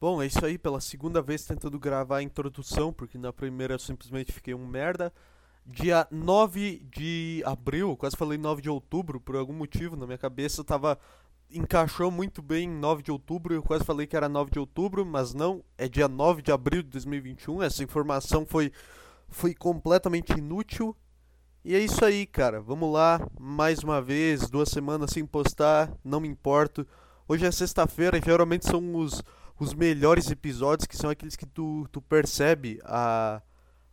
Bom, é isso aí, pela segunda vez tentando gravar a introdução, porque na primeira eu simplesmente fiquei um merda. Dia 9 de abril, quase falei 9 de outubro, por algum motivo, na minha cabeça tava. encaixou muito bem em 9 de outubro, eu quase falei que era 9 de outubro, mas não, é dia 9 de abril de 2021, essa informação foi, foi completamente inútil. E é isso aí, cara, vamos lá, mais uma vez, duas semanas sem postar, não me importo. Hoje é sexta-feira, geralmente são os os melhores episódios, que são aqueles que tu, tu percebe a,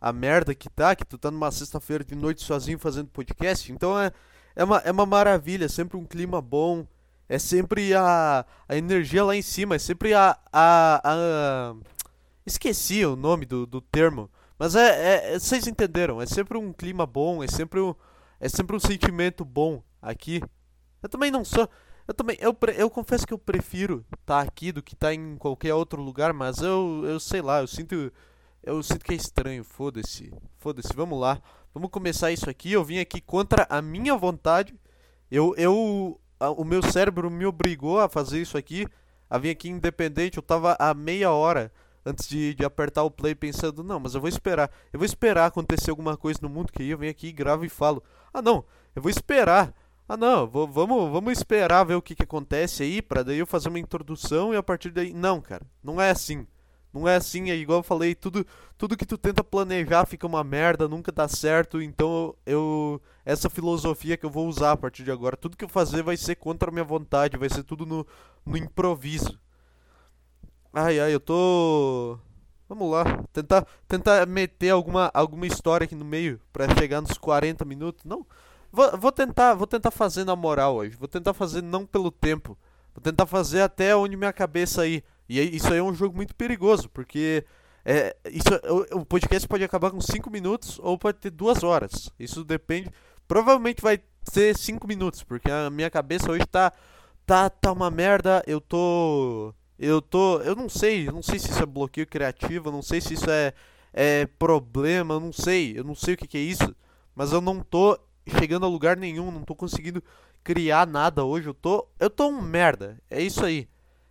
a merda que tá, que tu tá numa sexta-feira de noite sozinho fazendo podcast. Então é, é, uma, é uma maravilha, é sempre um clima bom, é sempre a, a energia lá em cima, é sempre a. a, a... Esqueci o nome do, do termo, mas é, é, é, Vocês entenderam, é sempre um clima bom, é sempre um, é sempre um sentimento bom aqui. Eu também não sou. Eu também, eu, eu confesso que eu prefiro estar tá aqui do que estar tá em qualquer outro lugar, mas eu, eu sei lá, eu sinto, eu sinto que é estranho, foda-se, foda-se, vamos lá, vamos começar isso aqui, eu vim aqui contra a minha vontade, eu, eu, a, o meu cérebro me obrigou a fazer isso aqui, a vir aqui independente, eu tava a meia hora antes de, de apertar o play pensando, não, mas eu vou esperar, eu vou esperar acontecer alguma coisa no mundo que aí eu venho aqui, gravo e falo, ah não, eu vou esperar, ah, não, vou, vamos, vamos esperar ver o que, que acontece aí, pra daí eu fazer uma introdução e a partir daí. Não, cara, não é assim. Não é assim, é igual eu falei, tudo, tudo que tu tenta planejar fica uma merda, nunca dá certo, então eu. Essa filosofia que eu vou usar a partir de agora. Tudo que eu fazer vai ser contra a minha vontade, vai ser tudo no, no improviso. Ai ai, eu tô. Vamos lá, tentar, tentar meter alguma, alguma história aqui no meio para chegar nos 40 minutos. Não, Vou, vou, tentar, vou tentar fazer na moral hoje. Vou tentar fazer não pelo tempo. Vou tentar fazer até onde minha cabeça ir. E isso aí é um jogo muito perigoso, porque é, isso, o, o podcast pode acabar com 5 minutos ou pode ter 2 horas. Isso depende. Provavelmente vai ser 5 minutos, porque a minha cabeça hoje tá, tá, tá uma merda. Eu tô. Eu tô. Eu não sei. Eu não sei se isso é bloqueio criativo. Eu não sei se isso é, é problema. Eu não sei. Eu não sei o que, que é isso. Mas eu não tô chegando a lugar nenhum, não tô conseguindo criar nada hoje. Eu tô, eu tô um merda. É isso aí.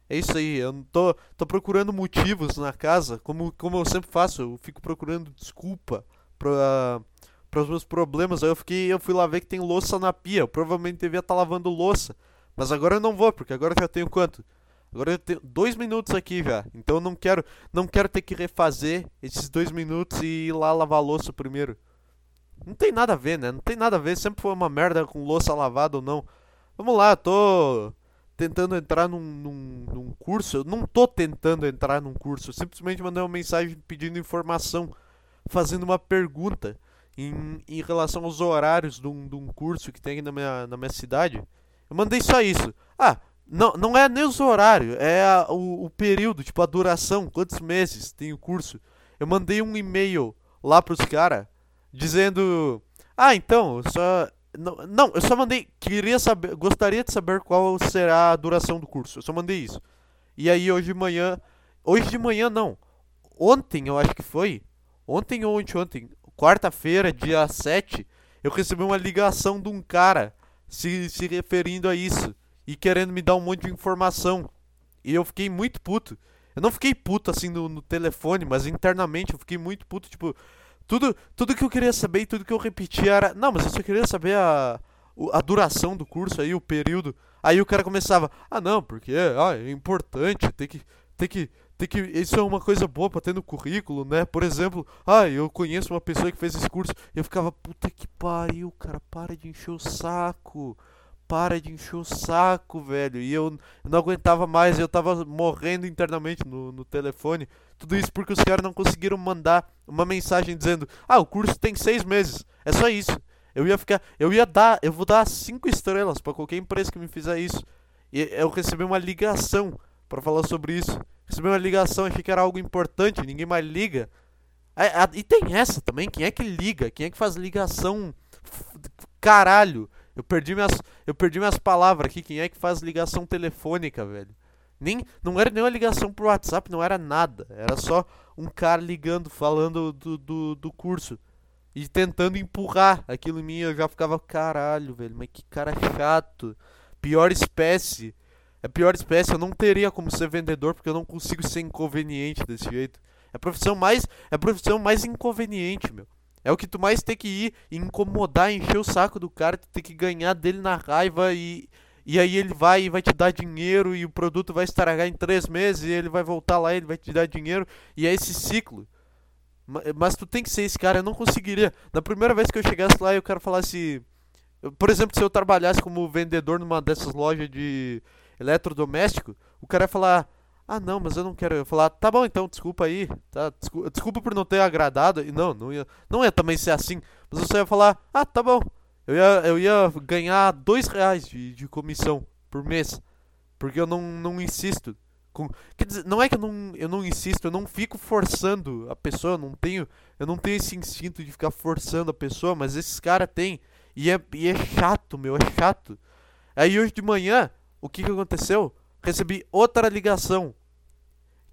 É isso aí. Eu não tô, tô procurando motivos na casa, como, como eu sempre faço. Eu fico procurando desculpa para para os meus problemas. Aí eu fiquei, eu fui lá ver que tem louça na pia. Eu provavelmente devia estar tá lavando louça, mas agora eu não vou, porque agora eu já tenho quanto? Agora eu tenho dois minutos aqui já. Então eu não quero, não quero ter que refazer esses dois minutos e ir lá lavar louça primeiro. Não tem nada a ver, né? Não tem nada a ver. Sempre foi uma merda com louça lavada ou não. Vamos lá, tô tentando entrar num, num, num, curso. Eu não tô tentando entrar num curso. Eu simplesmente mandei uma mensagem pedindo informação, fazendo uma pergunta em, em relação aos horários de um, de um curso que tem aqui na minha, na minha cidade. Eu mandei só isso. Ah, não, não é nem os horários, é a, o, o período, tipo a duração, quantos meses tem o curso. Eu mandei um e-mail lá pros caras dizendo: Ah, então, só. Não, eu só mandei. Queria saber. Gostaria de saber qual será a duração do curso. Eu só mandei isso. E aí hoje de manhã. Hoje de manhã não. Ontem eu acho que foi. Ontem ou ontem, quarta-feira, dia 7, eu recebi uma ligação de um cara se, se referindo a isso e querendo me dar um monte de informação. E eu fiquei muito puto. Eu não fiquei puto assim no, no telefone, mas internamente eu fiquei muito puto. Tipo, tudo, tudo que eu queria saber e tudo que eu repetia era. Não, mas eu só queria saber a, a duração do curso aí, o período. Aí o cara começava, ah não, porque ah, é importante, tem que. Tem que. Tem que. Isso é uma coisa boa pra ter no currículo, né? Por exemplo, ah, eu conheço uma pessoa que fez esse curso. E eu ficava, puta que pariu, cara, para de encher o saco para de encher o saco, velho. E eu, não aguentava mais, eu tava morrendo internamente no, no telefone. Tudo isso porque os caras não conseguiram mandar uma mensagem dizendo: Ah, o curso tem seis meses. É só isso. Eu ia ficar. Eu ia dar. Eu vou dar cinco estrelas para qualquer empresa que me fizer isso. E eu recebi uma ligação para falar sobre isso. Recebi uma ligação, achei que era algo importante, ninguém mais liga. E tem essa também, quem é que liga? Quem é que faz ligação? Caralho. Eu perdi minhas, eu perdi minhas palavras aqui. Quem é que faz ligação telefônica, velho? Nem, não era nenhuma ligação pro WhatsApp, não era nada. Era só um cara ligando, falando do, do, do curso. E tentando empurrar aquilo em mim. Eu já ficava, caralho, velho, mas que cara chato. Pior espécie. É pior espécie, eu não teria como ser vendedor porque eu não consigo ser inconveniente desse jeito. É a profissão mais, é a profissão mais inconveniente, meu. É o que tu mais tem que ir incomodar, encher o saco do cara, tu tem que ganhar dele na raiva e e aí ele vai e vai te dar dinheiro e o produto vai estragar em três meses e ele vai voltar lá e ele vai te dar dinheiro e é esse ciclo. Mas tu tem que ser esse cara, eu não conseguiria. Na primeira vez que eu chegasse lá e o cara falasse. Por exemplo, se eu trabalhasse como vendedor numa dessas lojas de eletrodoméstico, o cara ia falar: Ah, não, mas eu não quero. Eu falar: Tá bom, então, desculpa aí. Tá, desculpa, desculpa por não ter agradado. E não, não ia, não ia também ser assim. Mas você ia falar: Ah, tá bom. Eu ia, eu ia ganhar dois reais de, de comissão por mês. Porque eu não, não insisto. Com, quer dizer, não é que eu não, eu não insisto, eu não fico forçando a pessoa, eu não tenho, eu não tenho esse instinto de ficar forçando a pessoa, mas esses caras têm. E é, e é chato, meu, é chato. Aí hoje de manhã, o que, que aconteceu? Recebi outra ligação.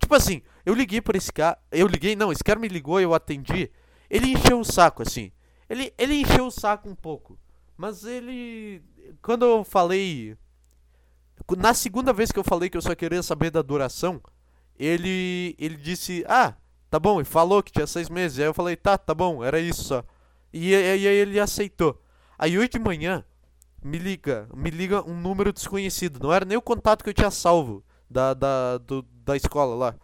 Tipo assim, eu liguei para esse cara. Eu liguei, não, esse cara me ligou e eu atendi. Ele encheu o saco, assim. Ele, ele encheu o saco um pouco. Mas ele. Quando eu falei na segunda vez que eu falei que eu só queria saber da duração, ele, ele disse, ah, tá bom, e falou que tinha seis meses. Aí eu falei, tá, tá bom, era isso só. E, aí ele aceitou. Aí hoje de manhã, me liga, me liga um número desconhecido. Não era nem o contato que eu tinha salvo da, da, do, da escola lá.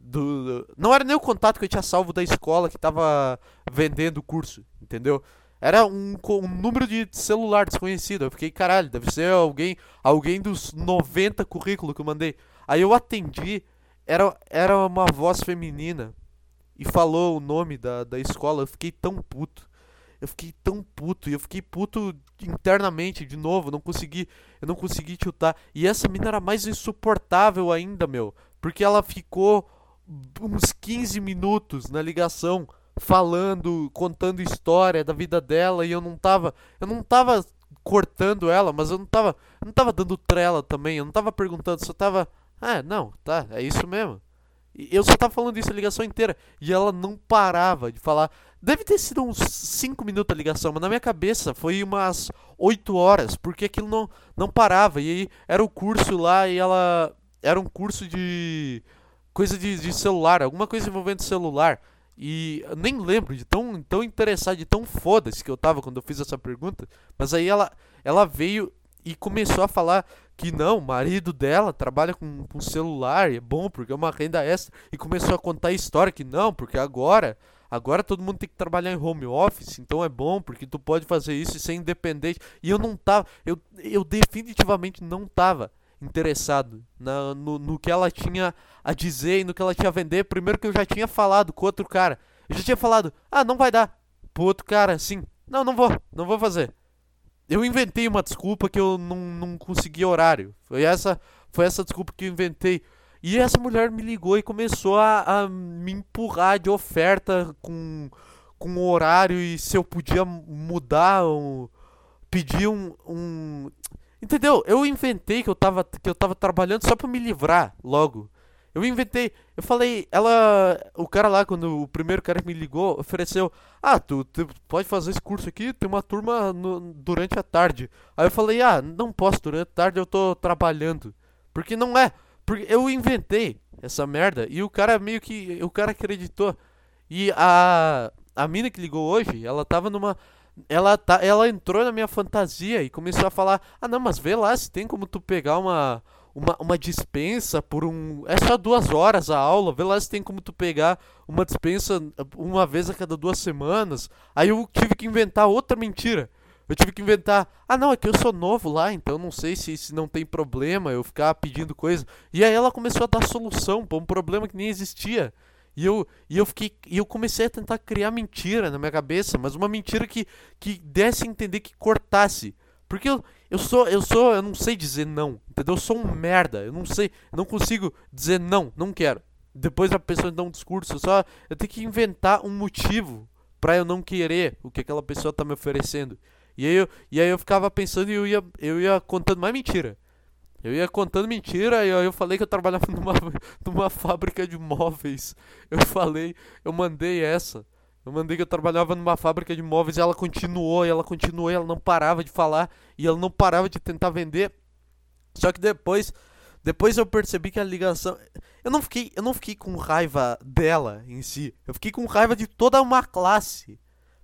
Do, não era nem o contato que eu tinha salvo da escola que tava vendendo o curso, entendeu? Era um, um número de celular desconhecido. Eu fiquei, caralho, deve ser alguém, alguém dos 90 currículos que eu mandei. Aí eu atendi, era, era uma voz feminina e falou o nome da, da escola. Eu fiquei tão puto. Eu fiquei tão puto. E eu fiquei puto internamente de novo. Não consegui, eu não consegui chutar. E essa mina era mais insuportável ainda, meu. Porque ela ficou uns 15 minutos na ligação falando, contando história da vida dela e eu não tava, eu não tava cortando ela, mas eu não tava, não tava dando trela também, eu não tava perguntando, só tava, ah, não, tá, é isso mesmo. E eu só tava falando isso a ligação inteira e ela não parava de falar. Deve ter sido uns 5 minutos a ligação, mas na minha cabeça foi umas 8 horas, porque aquilo não, não parava. E aí era o curso lá e ela. Era um curso de. coisa de, de celular, alguma coisa envolvendo celular. E nem lembro de tão, tão interessado, de tão foda-se que eu tava quando eu fiz essa pergunta. Mas aí ela, ela veio e começou a falar que não, o marido dela trabalha com, com celular, é bom porque é uma renda extra. E começou a contar a história que não, porque agora, agora todo mundo tem que trabalhar em home office, então é bom porque tu pode fazer isso e ser independente. E eu não tava, eu, eu definitivamente não tava interessado na, no, no que ela tinha a dizer e no que ela tinha a vender. Primeiro que eu já tinha falado com outro cara. Eu já tinha falado, ah, não vai dar. Pro outro cara, assim, não, não vou, não vou fazer. Eu inventei uma desculpa que eu não, não consegui horário. Foi essa, foi essa desculpa que eu inventei. E essa mulher me ligou e começou a, a me empurrar de oferta com, com horário e se eu podia mudar, um, pedir um, um Entendeu? Eu inventei que eu tava, que eu tava trabalhando só pra me livrar logo. Eu inventei, eu falei, ela. O cara lá, quando o primeiro cara me ligou, ofereceu: Ah, tu, tu pode fazer esse curso aqui, tem uma turma no, durante a tarde. Aí eu falei: Ah, não posso, durante a tarde eu tô trabalhando. Porque não é. Porque eu inventei essa merda e o cara meio que. O cara acreditou. E a. A mina que ligou hoje, ela tava numa ela, tá, ela entrou na minha fantasia e começou a falar: Ah, não, mas vê lá se tem como tu pegar uma, uma, uma dispensa por um. É só duas horas a aula, vê lá se tem como tu pegar uma dispensa uma vez a cada duas semanas. Aí eu tive que inventar outra mentira. Eu tive que inventar, ah não, é que eu sou novo lá, então não sei se, se não tem problema eu ficar pedindo coisa. E aí ela começou a dar solução para um problema que nem existia. E eu, e eu fiquei. E eu comecei a tentar criar mentira na minha cabeça, mas uma mentira que, que desse a entender que cortasse. Porque eu, eu sou, eu sou, eu não sei dizer não, entendeu? Eu sou um merda, eu não sei, eu não consigo dizer não, não quero. Depois a pessoa dá um discurso, eu só eu tenho que inventar um motivo para eu não querer o que aquela pessoa tá me oferecendo. E aí eu, e aí eu ficava pensando e eu ia, eu ia contando mais mentira. Eu ia contando mentira e eu falei que eu trabalhava numa, numa fábrica de móveis. Eu falei, eu mandei essa. Eu mandei que eu trabalhava numa fábrica de móveis e ela continuou, e ela continuou, e ela não parava de falar, e ela não parava de tentar vender. Só que depois, Depois eu percebi que a ligação. Eu não fiquei, eu não fiquei com raiva dela em si. Eu fiquei com raiva de toda uma classe.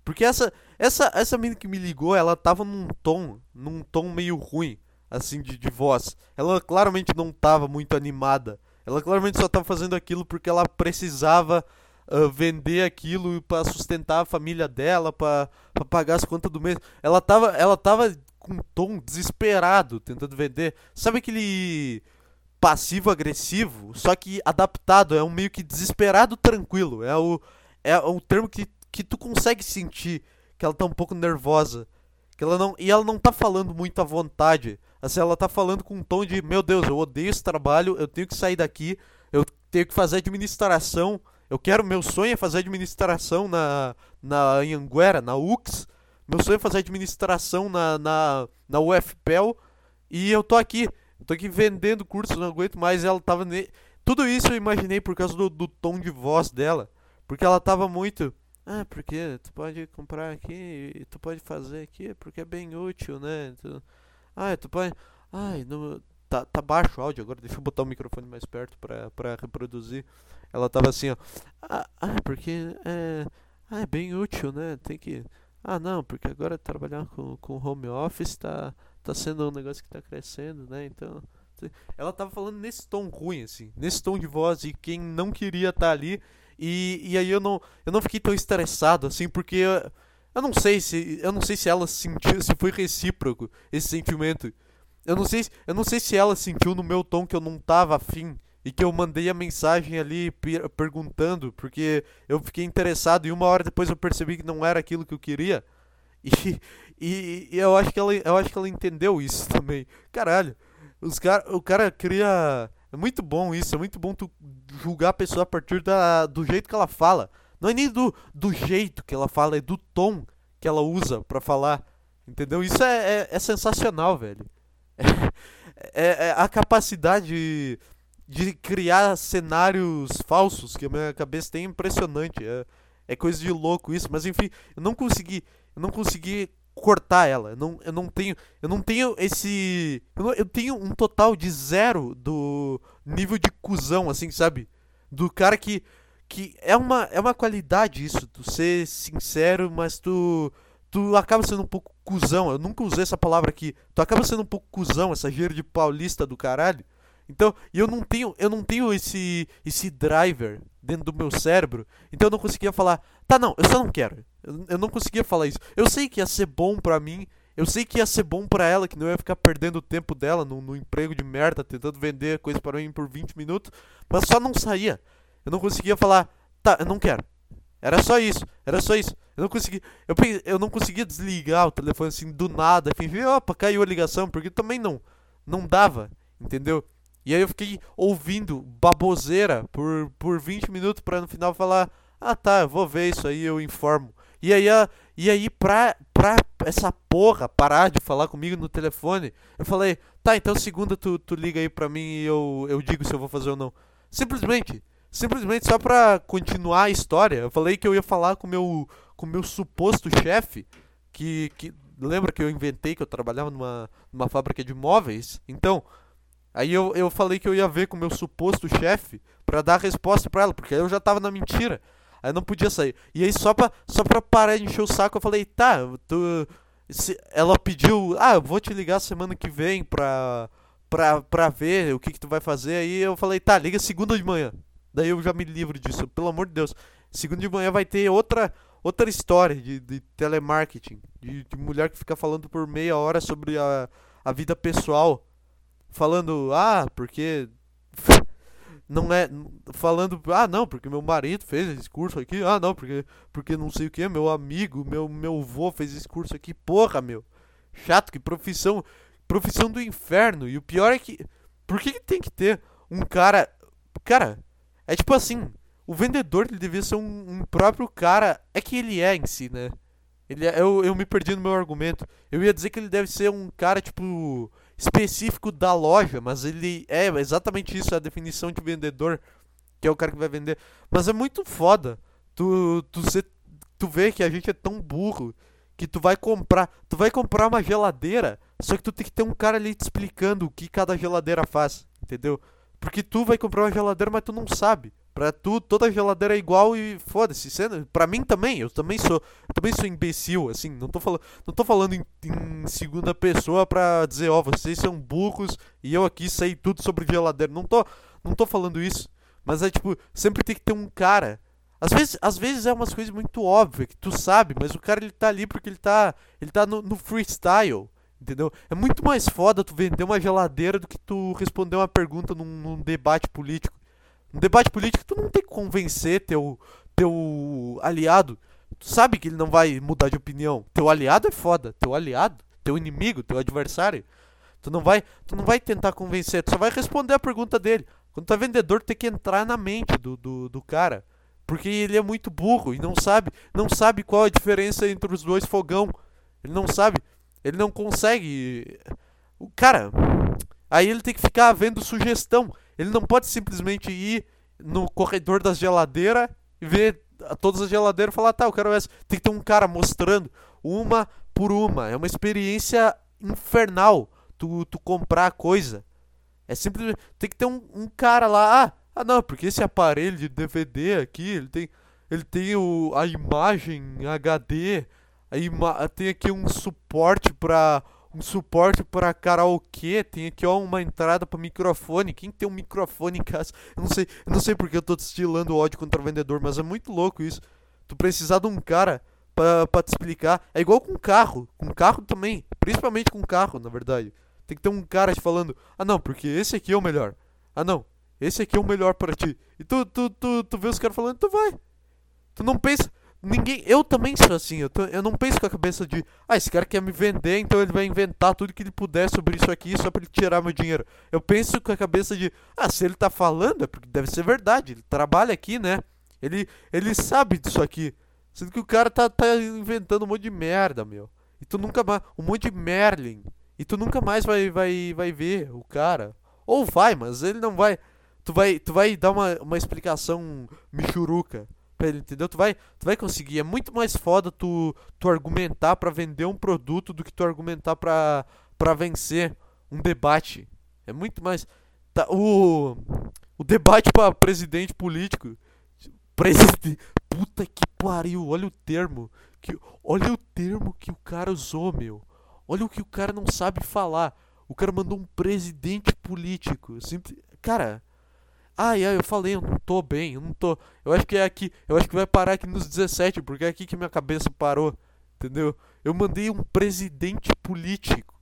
Porque essa essa essa menina que me ligou, ela tava num tom, num tom meio ruim, assim de, de voz. Ela claramente não tava muito animada. Ela claramente só tava fazendo aquilo porque ela precisava uh, vender aquilo para sustentar a família dela, para pagar as contas do mês. Ela tava ela tava com um tom desesperado tentando vender. Sabe aquele passivo-agressivo, só que adaptado, é um meio que desesperado tranquilo. É o, é o termo que, que tu consegue sentir que ela tá um pouco nervosa. Que ela não, e ela não tá falando muito à vontade. Assim, ela tá falando com um tom de, meu Deus, eu odeio esse trabalho, eu tenho que sair daqui, eu tenho que fazer administração. Eu quero, meu sonho é fazer administração na, na Anhanguera, na UX. Meu sonho é fazer administração na, na, na UFPEL. E eu tô aqui. Eu tô aqui vendendo curso, não aguento mais. Ela tava. Ne... Tudo isso eu imaginei por causa do, do tom de voz dela. Porque ela tava muito. Ah, porque tu pode comprar aqui tu pode fazer aqui, porque é bem útil, né? Tu... Ah, tu pode. Ai, não... tá, tá baixo o áudio agora, deixa eu botar o microfone mais perto pra, pra reproduzir. Ela tava assim, ó. Ah, ah porque é. Ah, é bem útil, né? Tem que. Ah, não, porque agora trabalhar com, com home office tá tá sendo um negócio que tá crescendo, né? Então, ela tava falando nesse tom ruim, assim, nesse tom de voz de quem não queria estar tá ali. E, e aí eu não, eu não fiquei tão estressado, assim, porque eu, eu não sei se eu não sei se ela sentiu, se foi recíproco esse sentimento. Eu não sei, eu não sei se ela sentiu no meu tom que eu não tava afim e que eu mandei a mensagem ali per perguntando, porque eu fiquei interessado e uma hora depois eu percebi que não era aquilo que eu queria. E, e, e, eu acho que ela, eu acho que ela entendeu isso também. Caralho, os cara, o cara cria. É muito bom isso, é muito bom tu julgar a pessoa a partir da, do jeito que ela fala. Não é nem do, do jeito que ela fala, é do tom que ela usa para falar. Entendeu? Isso é, é, é sensacional, velho. É, é, a capacidade de, de, criar cenários falsos que a minha cabeça tem é impressionante. É, é coisa de louco isso. Mas enfim, eu não consegui. Eu não consegui cortar ela. Eu não, eu não tenho, eu não tenho esse, eu, não, eu tenho um total de zero do nível de cuzão, assim, sabe? Do cara que que é uma é uma qualidade isso, tu ser sincero, mas tu tu acaba sendo um pouco cuzão. Eu nunca usei essa palavra aqui. Tu acaba sendo um pouco cuzão, essa gíria de paulista do caralho. Então, eu não tenho, eu não tenho esse esse driver dentro do meu cérebro. Então eu não conseguia falar, tá não, eu só não quero. Eu, eu não conseguia falar isso. Eu sei que ia ser bom pra mim, eu sei que ia ser bom pra ela, que não ia ficar perdendo o tempo dela no, no emprego de merda, tentando vender coisa para mim por 20 minutos, mas só não saía. Eu não conseguia falar, tá, eu não quero. Era só isso, era só isso. Eu não conseguia, eu, eu não conseguia desligar o telefone assim do nada, fingir, opa, caiu a ligação, porque também não, não dava, entendeu? E aí eu fiquei ouvindo baboseira por, por 20 minutos para no final falar: Ah tá, eu vou ver isso aí, eu informo. E aí, e aí pra, pra essa porra parar de falar comigo no telefone, eu falei: Tá, então segunda tu, tu liga aí pra mim e eu, eu digo se eu vou fazer ou não. Simplesmente, simplesmente só pra continuar a história, eu falei que eu ia falar com meu, o com meu suposto chefe, que, que lembra que eu inventei que eu trabalhava numa, numa fábrica de móveis? Então. Aí eu, eu falei que eu ia ver com o meu suposto chefe para dar a resposta para ela, porque aí eu já tava na mentira. Aí não podia sair. E aí só pra, só pra parar de encher o saco, eu falei, tá, tu. Se, ela pediu, ah, eu vou te ligar semana que vem pra, pra, pra ver o que, que tu vai fazer. Aí eu falei, tá, liga segunda de manhã. Daí eu já me livro disso, pelo amor de Deus. Segunda de manhã vai ter outra, outra história de, de telemarketing. De, de mulher que fica falando por meia hora sobre a, a vida pessoal falando, ah, porque não é falando, ah, não, porque meu marido fez esse curso aqui, ah, não, porque porque não sei o que, meu amigo, meu meu avô fez esse curso aqui, porra, meu. Chato, que profissão, profissão do inferno. E o pior é que por que, que tem que ter um cara, cara, é tipo assim, o vendedor ele devia ser um, um próprio cara, é que ele é em si, né? Ele é, eu, eu me perdi no meu argumento. Eu ia dizer que ele deve ser um cara tipo específico da loja, mas ele é exatamente isso, a definição de vendedor, que é o cara que vai vender. Mas é muito foda. Tu, tu, se, tu vê que a gente é tão burro que tu vai comprar, tu vai comprar uma geladeira, só que tu tem que ter um cara ali te explicando o que cada geladeira faz, entendeu? Porque tu vai comprar uma geladeira, mas tu não sabe. Pra tu, toda geladeira é igual e foda-se. Pra mim também, eu também sou. Eu também sou imbecil, assim. Não tô, falando não tô falando em, em segunda pessoa pra dizer, ó, oh, vocês são burros e eu aqui sei tudo sobre geladeira. Não tô, não tô falando isso. Mas é tipo, sempre tem que ter um cara. Às vezes, às vezes é umas coisas muito óbvias que tu sabe, mas o cara ele tá ali porque ele tá. Ele tá no, no freestyle. Entendeu? É muito mais foda tu vender uma geladeira do que tu responder uma pergunta num, num debate político. No debate político, tu não tem que convencer teu, teu aliado. Tu sabe que ele não vai mudar de opinião. Teu aliado é foda. Teu aliado, teu inimigo, teu adversário. Tu não vai, tu não vai tentar convencer, tu só vai responder a pergunta dele. Quando tu é vendedor, tu tem que entrar na mente do, do, do cara. Porque ele é muito burro e não sabe, não sabe qual a diferença entre os dois fogão. Ele não sabe, ele não consegue. O cara, aí ele tem que ficar vendo sugestão. Ele não pode simplesmente ir no corredor das geladeiras e ver todas as geladeiras e falar, tá, eu quero essa. Tem que ter um cara mostrando uma por uma. É uma experiência infernal tu, tu comprar coisa. É simplesmente. Tem que ter um, um cara lá. Ah, ah, não, porque esse aparelho de DVD aqui, ele tem. Ele tem o, a imagem HD. A ima tem aqui um suporte pra um suporte para karaokê, tem aqui ó uma entrada para microfone. Quem tem um microfone em casa? Eu não sei, eu não sei porque eu tô destilando ódio contra o vendedor, mas é muito louco isso. Tu precisar de um cara para te explicar. É igual com carro, com carro também, principalmente com carro, na verdade. Tem que ter um cara te falando: "Ah, não, porque esse aqui é o melhor". Ah, não. Esse aqui é o melhor para ti. E tu tu tu, tu vê os caras falando, tu vai. Tu não pensa Ninguém. Eu também sou assim. Eu, tô, eu não penso com a cabeça de. Ah, esse cara quer me vender, então ele vai inventar tudo que ele puder sobre isso aqui só pra ele tirar meu dinheiro. Eu penso com a cabeça de. Ah, se ele tá falando, é porque deve ser verdade. Ele trabalha aqui, né? Ele, ele sabe disso aqui. Sendo que o cara tá, tá inventando um monte de merda, meu. E tu nunca mais. Um monte de Merlin. E tu nunca mais vai, vai, vai ver o cara. Ou vai, mas ele não vai. Tu vai, tu vai dar uma, uma explicação michuruca ele, entendeu? Tu vai, tu vai conseguir. É muito mais foda tu, tu argumentar para vender um produto do que tu argumentar pra, pra vencer um debate. É muito mais. Tá, o, o debate para presidente político. Presidente. Puta que pariu, olha o termo. Que, olha o termo que o cara usou, meu. Olha o que o cara não sabe falar. O cara mandou um presidente político. Simples, cara, Ai, ai, eu falei, eu não tô bem, eu não tô. Eu acho que é aqui, eu acho que vai parar aqui nos 17, porque é aqui que minha cabeça parou, entendeu? Eu mandei um presidente político.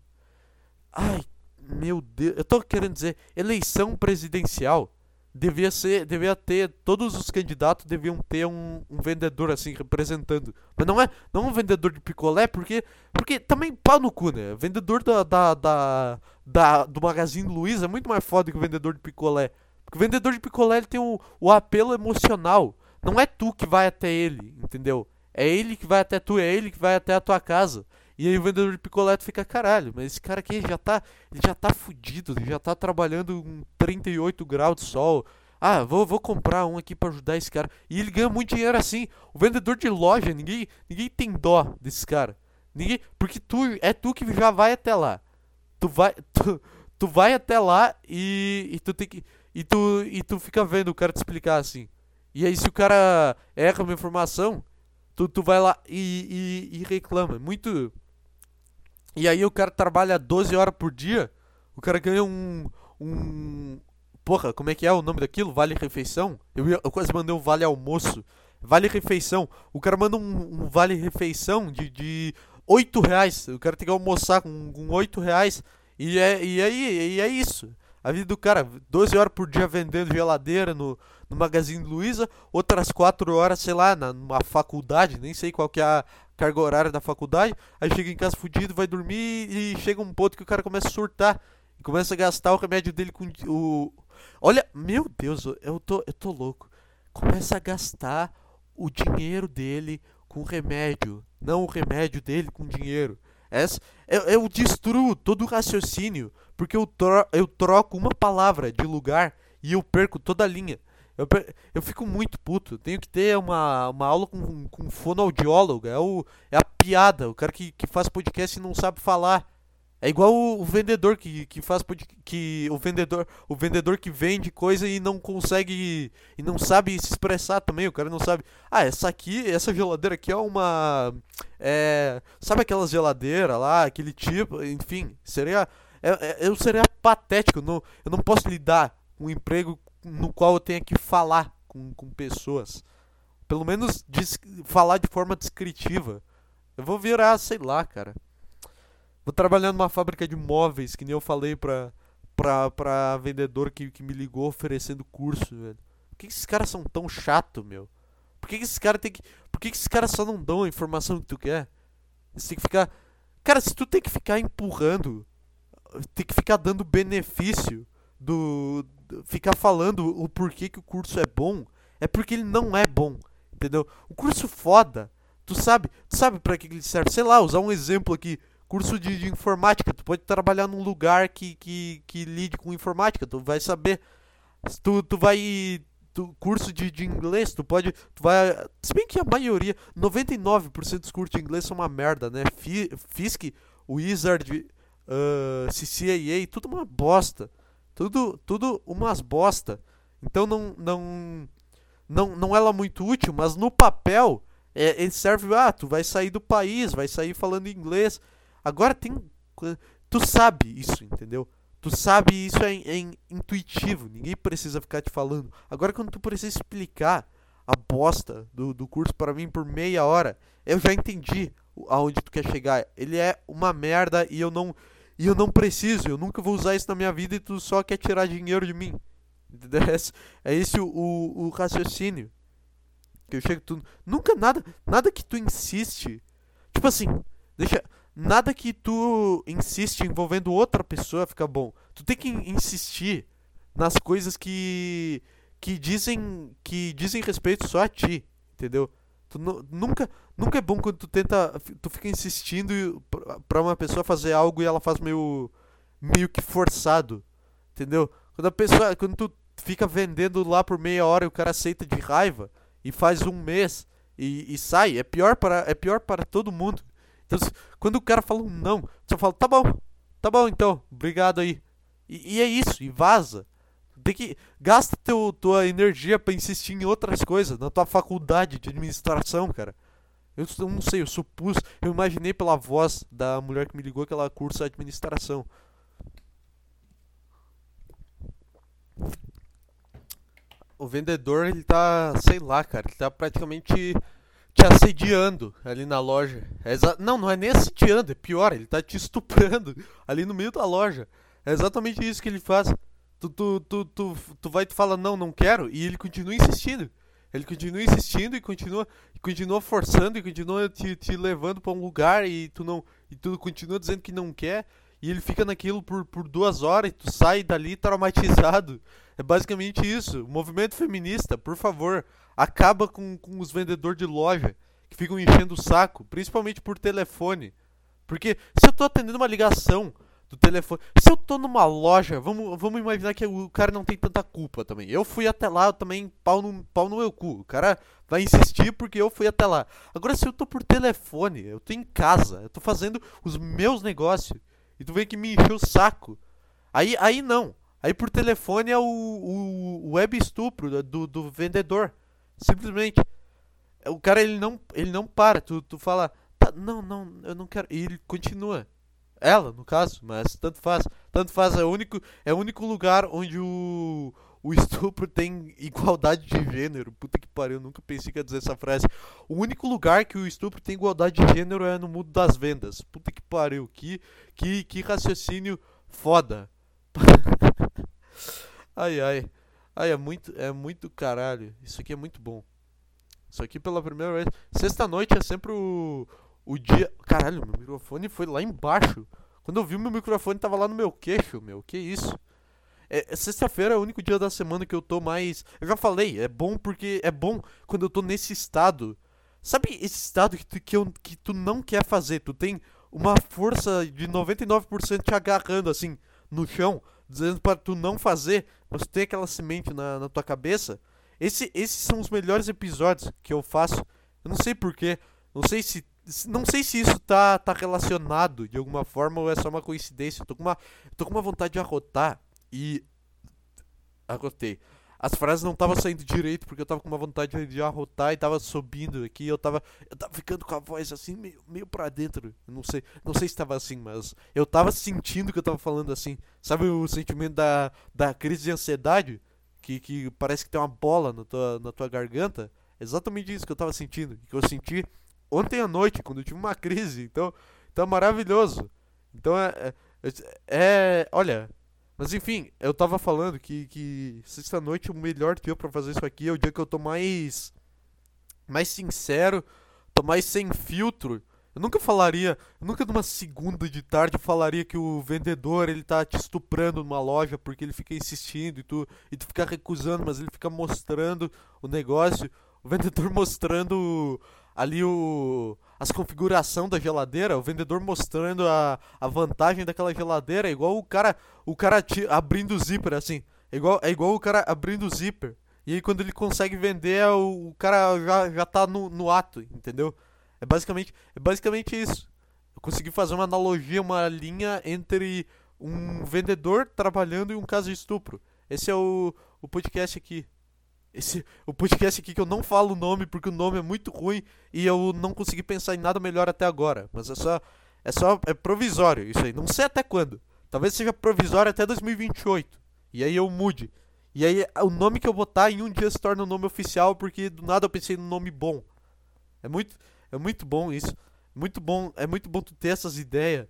Ai, meu Deus, eu tô querendo dizer, eleição presidencial devia ser, devia ter, todos os candidatos deviam ter um, um, vendedor assim representando. Mas não é, não um vendedor de picolé, porque, porque também pau no cu, né? Vendedor da, da, da, da do Magazine Luiza é muito mais foda que o vendedor de picolé. O vendedor de picolé ele tem o, o apelo emocional. Não é tu que vai até ele, entendeu? É ele que vai até tu, é ele que vai até a tua casa. E aí o vendedor de picolé fica, caralho, mas esse cara aqui já tá, ele já tá fudido, ele já tá trabalhando com 38 graus de sol. Ah, vou, vou comprar um aqui para ajudar esse cara. E ele ganha muito dinheiro assim. O vendedor de loja, ninguém, ninguém tem dó desse cara. Ninguém, porque tu é tu que já vai até lá. Tu vai, tu, tu vai até lá e, e tu tem que e tu, e tu fica vendo o cara te explicar assim. E aí se o cara erra uma informação, tu, tu vai lá e, e, e reclama. Muito. E aí o cara trabalha 12 horas por dia, o cara ganha um. um. Porra, como é que é o nome daquilo? Vale refeição? Eu, eu quase mandei um vale almoço. Vale refeição. O cara manda um, um vale refeição de, de 8 reais. O cara tem que almoçar com, com 8 reais. E é, e, aí, e é isso. A vida do cara, 12 horas por dia vendendo geladeira no, no Magazine Luiza, outras 4 horas, sei lá, na, numa faculdade, nem sei qual que é a carga horária da faculdade. Aí chega em casa fudido, vai dormir e chega um ponto que o cara começa a surtar. E começa a gastar o remédio dele com o. Olha, meu Deus, eu tô, eu tô louco. Começa a gastar o dinheiro dele com remédio. Não o remédio dele com dinheiro. Essa, eu, eu destruo todo o raciocínio porque eu, tro eu troco uma palavra de lugar e eu perco toda a linha. Eu, eu fico muito puto. tenho que ter uma, uma aula com, com fonoaudiólogo. É, o, é a piada. O cara que, que faz podcast e não sabe falar. É igual o, o vendedor que, que faz que o vendedor o vendedor que vende coisa e não consegue e não sabe se expressar também. O cara não sabe. Ah, essa aqui, essa geladeira aqui é uma é, sabe aquelas geladeiras lá, aquele tipo, enfim, seria eu seria patético. Não, eu não posso lidar com um emprego no qual eu tenha que falar com, com pessoas. Pelo menos falar de forma descritiva. Eu vou virar, sei lá, cara. Vou trabalhar numa fábrica de móveis, que nem eu falei pra, pra, pra vendedor que, que me ligou oferecendo curso, velho. Por que, que esses caras são tão chato, meu? Por que, que esses caras tem que. Por que, que esses caras só não dão a informação que tu quer? Você tem que ficar. Cara, se tu tem que ficar empurrando, tem que ficar dando benefício do. Ficar falando o porquê que o curso é bom, é porque ele não é bom. Entendeu? O curso foda. Tu sabe, tu sabe para que ele serve? Sei lá, usar um exemplo aqui curso de, de, informática, tu pode trabalhar num lugar que, que, que lide com informática, tu vai saber. Tu, tu vai. Tu, curso de, de inglês, tu pode. Tu vai. Se bem que a maioria, 99% dos cursos de inglês são uma merda, né? Fisk, Wizard, uh, CCAA, tudo uma bosta. Tudo, tudo umas bosta. Então não, não, não, não é lá muito útil, mas no papel é, ele serve. Ah, tu vai sair do país, vai sair falando inglês. Agora tem. Tu sabe isso, entendeu? Tu sabe isso é, é intuitivo, ninguém precisa ficar te falando. Agora, quando tu precisa explicar a bosta do, do curso para mim por meia hora, eu já entendi aonde tu quer chegar. Ele é uma merda e eu não e eu não preciso, eu nunca vou usar isso na minha vida e tu só quer tirar dinheiro de mim. É esse o, o, o raciocínio. Que eu chego, tu nunca nada, nada que tu insiste. Tipo assim, deixa nada que tu insiste envolvendo outra pessoa fica bom. Tu tem que insistir nas coisas que que dizem que dizem respeito só a ti, entendeu? Tu nunca nunca é bom quando tu tenta tu fica insistindo para uma pessoa fazer algo e ela faz meio meio que forçado, entendeu? Quando a pessoa quando tu fica vendendo lá por meia hora e o cara aceita de raiva e faz um mês e, e sai, é pior para é pior para todo mundo. Então, quando o cara fala um não, você fala, tá bom, tá bom então, obrigado aí. E, e é isso, e vaza. Tem que. Gasta teu, tua energia para insistir em outras coisas, na tua faculdade de administração, cara. Eu, não sei, eu supus, eu imaginei pela voz da mulher que me ligou que ela cursa administração. O vendedor, ele tá, sei lá, cara, ele tá praticamente te assediando ali na loja. É não, não é nem assediando, é pior, ele tá te estuprando ali no meio da loja. É exatamente isso que ele faz. Tu, tu, tu, tu, tu vai e tu fala, não, não quero, e ele continua insistindo. Ele continua insistindo e continua, continua forçando e continua te, te levando para um lugar e tu não e tu continua dizendo que não quer e ele fica naquilo por, por duas horas e tu sai dali traumatizado. É basicamente isso. O movimento feminista, por favor, acaba com, com os vendedores de loja que ficam enchendo o saco, principalmente por telefone. Porque se eu tô atendendo uma ligação do telefone. Se eu tô numa loja, vamos, vamos imaginar que o cara não tem tanta culpa também. Eu fui até lá, eu também pau no, pau no meu cu. O cara vai insistir porque eu fui até lá. Agora, se eu tô por telefone, eu tô em casa, eu tô fazendo os meus negócios, e tu vem que me encher o saco. Aí, aí não. Aí por telefone é o, o, o web estupro do, do vendedor. Simplesmente. O cara ele não, ele não para. Tu, tu fala, tá, não, não, eu não quero. E ele continua. Ela, no caso, mas tanto faz. Tanto faz. É o único, é o único lugar onde o, o estupro tem igualdade de gênero. Puta que pariu, nunca pensei que ia dizer essa frase. O único lugar que o estupro tem igualdade de gênero é no mundo das vendas. Puta que pariu, que, que, que raciocínio foda. ai ai. Ai, é muito, é muito caralho. Isso aqui é muito bom. Isso aqui pela primeira vez. Sexta-noite é sempre o, o dia. Caralho, meu microfone foi lá embaixo. Quando eu vi, meu microfone tava lá no meu queixo, meu. Que isso? É, é Sexta-feira é o único dia da semana que eu tô mais. Eu já falei, é bom porque. É bom quando eu tô nesse estado. Sabe esse estado que tu, que, eu, que tu não quer fazer? Tu tem uma força de 99% te agarrando assim no chão, dizendo para tu não fazer, mas tu tem aquela semente na, na tua cabeça. Esse, esses são os melhores episódios que eu faço. Eu não sei porquê. Não sei se Não sei se isso tá, tá relacionado de alguma forma ou é só uma coincidência. Eu tô com uma, tô com uma vontade de arrotar e. Arrotei. As frases não estavam saindo direito porque eu tava com uma vontade de arrotar e tava subindo aqui. Eu tava, eu tava ficando com a voz assim, meio, meio pra dentro. não sei, não sei se tava assim, mas eu tava sentindo que eu tava falando assim. Sabe o sentimento da, da crise de ansiedade? Que, que parece que tem uma bola na tua, na tua garganta? Exatamente isso que eu tava sentindo. Que eu senti ontem à noite, quando eu tive uma crise. Então, então é maravilhoso. Então é, é, é. Olha. Mas enfim, eu tava falando que, que sexta-noite o melhor dia para fazer isso aqui é o dia que eu tô mais. mais sincero, tô mais sem filtro. Eu nunca falaria, eu nunca numa segunda de tarde falaria que o vendedor ele tá te estuprando numa loja porque ele fica insistindo e tu, e tu fica recusando, mas ele fica mostrando o negócio. O vendedor mostrando ali o as configuração da geladeira, o vendedor mostrando a, a vantagem daquela geladeira, é igual o cara o cara abrindo o zíper assim, é igual é igual o cara abrindo o zíper. E aí quando ele consegue vender, é o, o cara já, já tá no, no ato, entendeu? É basicamente é basicamente isso. Eu consegui fazer uma analogia, uma linha entre um vendedor trabalhando e um caso de estupro. Esse é o, o podcast aqui. Esse, o podcast aqui que eu não falo o nome porque o nome é muito ruim e eu não consegui pensar em nada melhor até agora. Mas é só. É só. É provisório isso aí. Não sei até quando. Talvez seja provisório até 2028. E aí eu mude. E aí o nome que eu botar em um dia se torna o um nome oficial porque do nada eu pensei num nome bom. É muito. É muito bom isso. Muito bom. É muito bom tu ter essas ideias.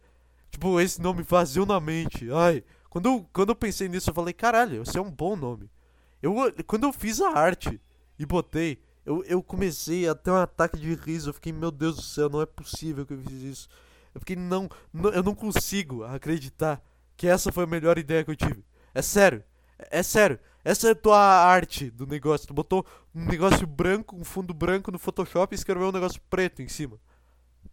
Tipo, esse nome vazio na mente. Ai. Quando eu, quando eu pensei nisso, eu falei, caralho, esse é um bom nome. Eu, quando eu fiz a arte e botei, eu, eu comecei a ter um ataque de riso. Eu fiquei, meu Deus do céu, não é possível que eu fiz isso. Eu fiquei, não, não eu não consigo acreditar que essa foi a melhor ideia que eu tive. É sério, é, é sério. Essa é a tua arte do negócio. Tu botou um negócio branco, um fundo branco no Photoshop e escreveu um negócio preto em cima.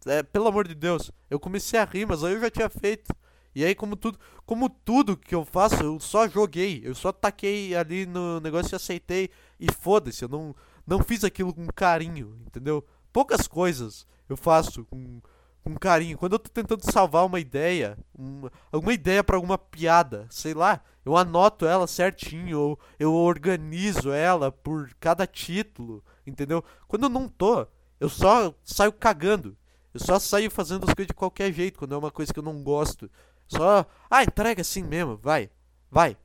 É, pelo amor de Deus. Eu comecei a rir, mas aí eu já tinha feito. E aí, como tudo, como tudo que eu faço, eu só joguei, eu só taquei ali no negócio e aceitei e foda-se, eu não, não fiz aquilo com carinho, entendeu? Poucas coisas eu faço com, com carinho. Quando eu tô tentando salvar uma ideia, uma, alguma ideia para alguma piada, sei lá, eu anoto ela certinho, ou eu organizo ela por cada título, entendeu? Quando eu não tô, eu só saio cagando. Eu só saio fazendo as coisas de qualquer jeito, quando é uma coisa que eu não gosto. Só, ah, entrega assim mesmo, vai, vai.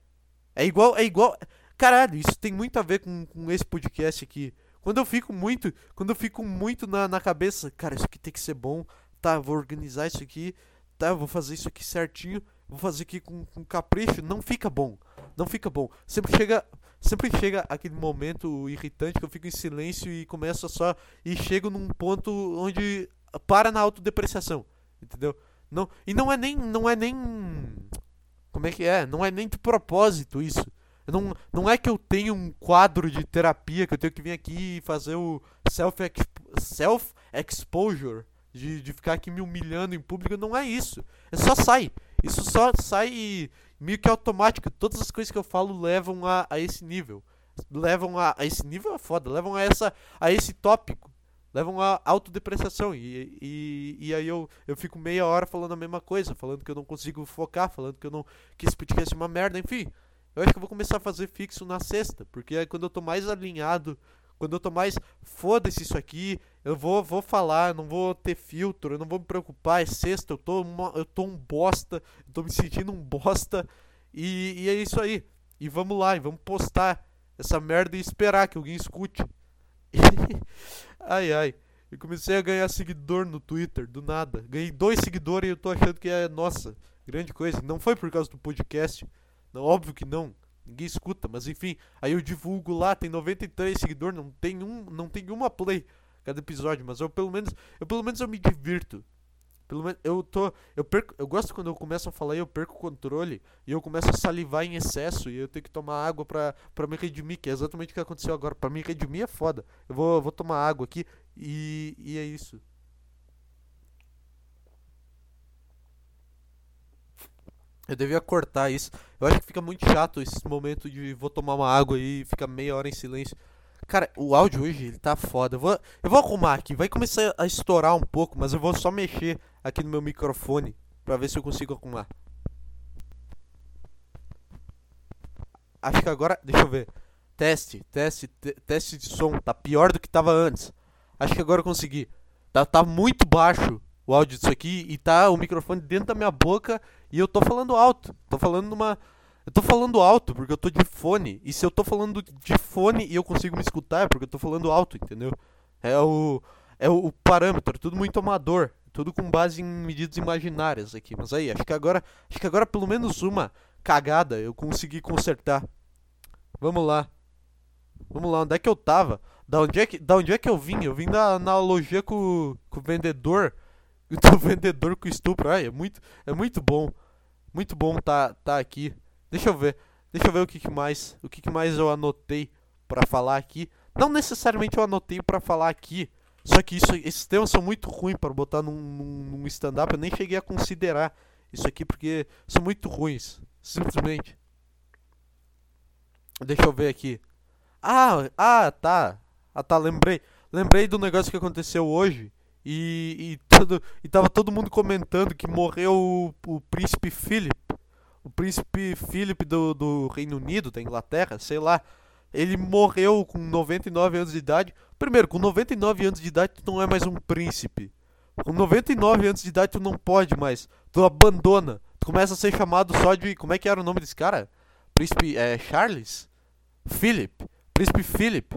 É igual, é igual. Caralho, isso tem muito a ver com, com esse podcast aqui. Quando eu fico muito, quando eu fico muito na, na cabeça, cara, isso aqui tem que ser bom, tá, vou organizar isso aqui, tá, vou fazer isso aqui certinho, vou fazer aqui com, com capricho, não fica bom, não fica bom. Sempre chega, sempre chega aquele momento irritante que eu fico em silêncio e começo só e chego num ponto onde para na autodepreciação, entendeu? Não, e não é nem. Não é nem. Como é que é? Não é nem de propósito isso. Não, não é que eu tenho um quadro de terapia que eu tenho que vir aqui e fazer o self-exposure self de, de ficar aqui me humilhando em público. Não é isso. É só sai. Isso só sai meio que automático. Todas as coisas que eu falo levam a, a esse nível. Levam a, a esse nível é foda. Levam a, essa, a esse tópico levam a autodepreciação. E, e, e aí eu, eu fico meia hora falando a mesma coisa, falando que eu não consigo focar, falando que eu não. que esse podcast é uma merda, enfim. Eu acho que eu vou começar a fazer fixo na sexta, porque é quando eu tô mais alinhado, quando eu tô mais foda-se isso aqui, eu vou, vou falar, não vou ter filtro, eu não vou me preocupar, é sexta, eu tô, uma, eu tô um bosta, eu tô me sentindo um bosta, e, e é isso aí. E vamos lá, e vamos postar essa merda e esperar que alguém escute. ai ai. Eu comecei a ganhar seguidor no Twitter, do nada. Ganhei dois seguidores e eu tô achando que é, nossa, grande coisa. Não foi por causa do podcast. Não, óbvio que não. Ninguém escuta, mas enfim. Aí eu divulgo lá, tem 93 seguidores, não tem um, não tem uma play cada episódio, mas eu pelo menos, eu pelo menos eu me divirto. Pelo menos eu tô. Eu perco. Eu gosto quando eu começo a falar e eu perco o controle. E eu começo a salivar em excesso. E eu tenho que tomar água pra, pra me redimir. Que é exatamente o que aconteceu agora. Pra me redimir é foda. Eu vou, vou tomar água aqui. E, e é isso. Eu devia cortar isso. Eu acho que fica muito chato esse momento de vou tomar uma água e fica meia hora em silêncio. Cara, o áudio hoje ele tá foda. Eu vou, eu vou arrumar aqui. Vai começar a estourar um pouco, mas eu vou só mexer aqui no meu microfone pra ver se eu consigo arrumar. Acho que agora. Deixa eu ver. Teste, teste, te, teste de som. Tá pior do que tava antes. Acho que agora eu consegui. Tá, tá muito baixo o áudio disso aqui e tá o microfone dentro da minha boca e eu tô falando alto. Tô falando numa. Eu tô falando alto porque eu tô de fone. E se eu tô falando de fone e eu consigo me escutar é porque eu tô falando alto, entendeu? É o. É o parâmetro, tudo muito amador. Tudo com base em medidas imaginárias aqui. Mas aí, acho que agora. Acho que agora pelo menos uma cagada eu consegui consertar. Vamos lá. Vamos lá, onde é que eu tava? Da onde é que, da onde é que eu vim? Eu vim da analogia com, com o vendedor. Do vendedor com estupro. Ai, é muito, é muito bom. Muito bom tá, tá aqui. Deixa eu ver. Deixa eu ver o que, que mais. O que, que mais eu anotei para falar aqui. Não necessariamente eu anotei para falar aqui. Só que isso, esses temas são muito ruins para botar num, num, num stand-up. Eu nem cheguei a considerar isso aqui porque são muito ruins. Simplesmente. Deixa eu ver aqui. Ah, ah, tá. Ah, tá, lembrei. Lembrei do negócio que aconteceu hoje. E, e, todo, e tava todo mundo comentando que morreu o, o príncipe Philip. O príncipe Philip do, do Reino Unido, da Inglaterra, sei lá. Ele morreu com 99 anos de idade. Primeiro, com 99 anos de idade, tu não é mais um príncipe. Com 99 anos de idade, tu não pode mais. Tu abandona. Tu começa a ser chamado só de. Como é que era o nome desse cara? Príncipe é, Charles? Philip. Príncipe Philip.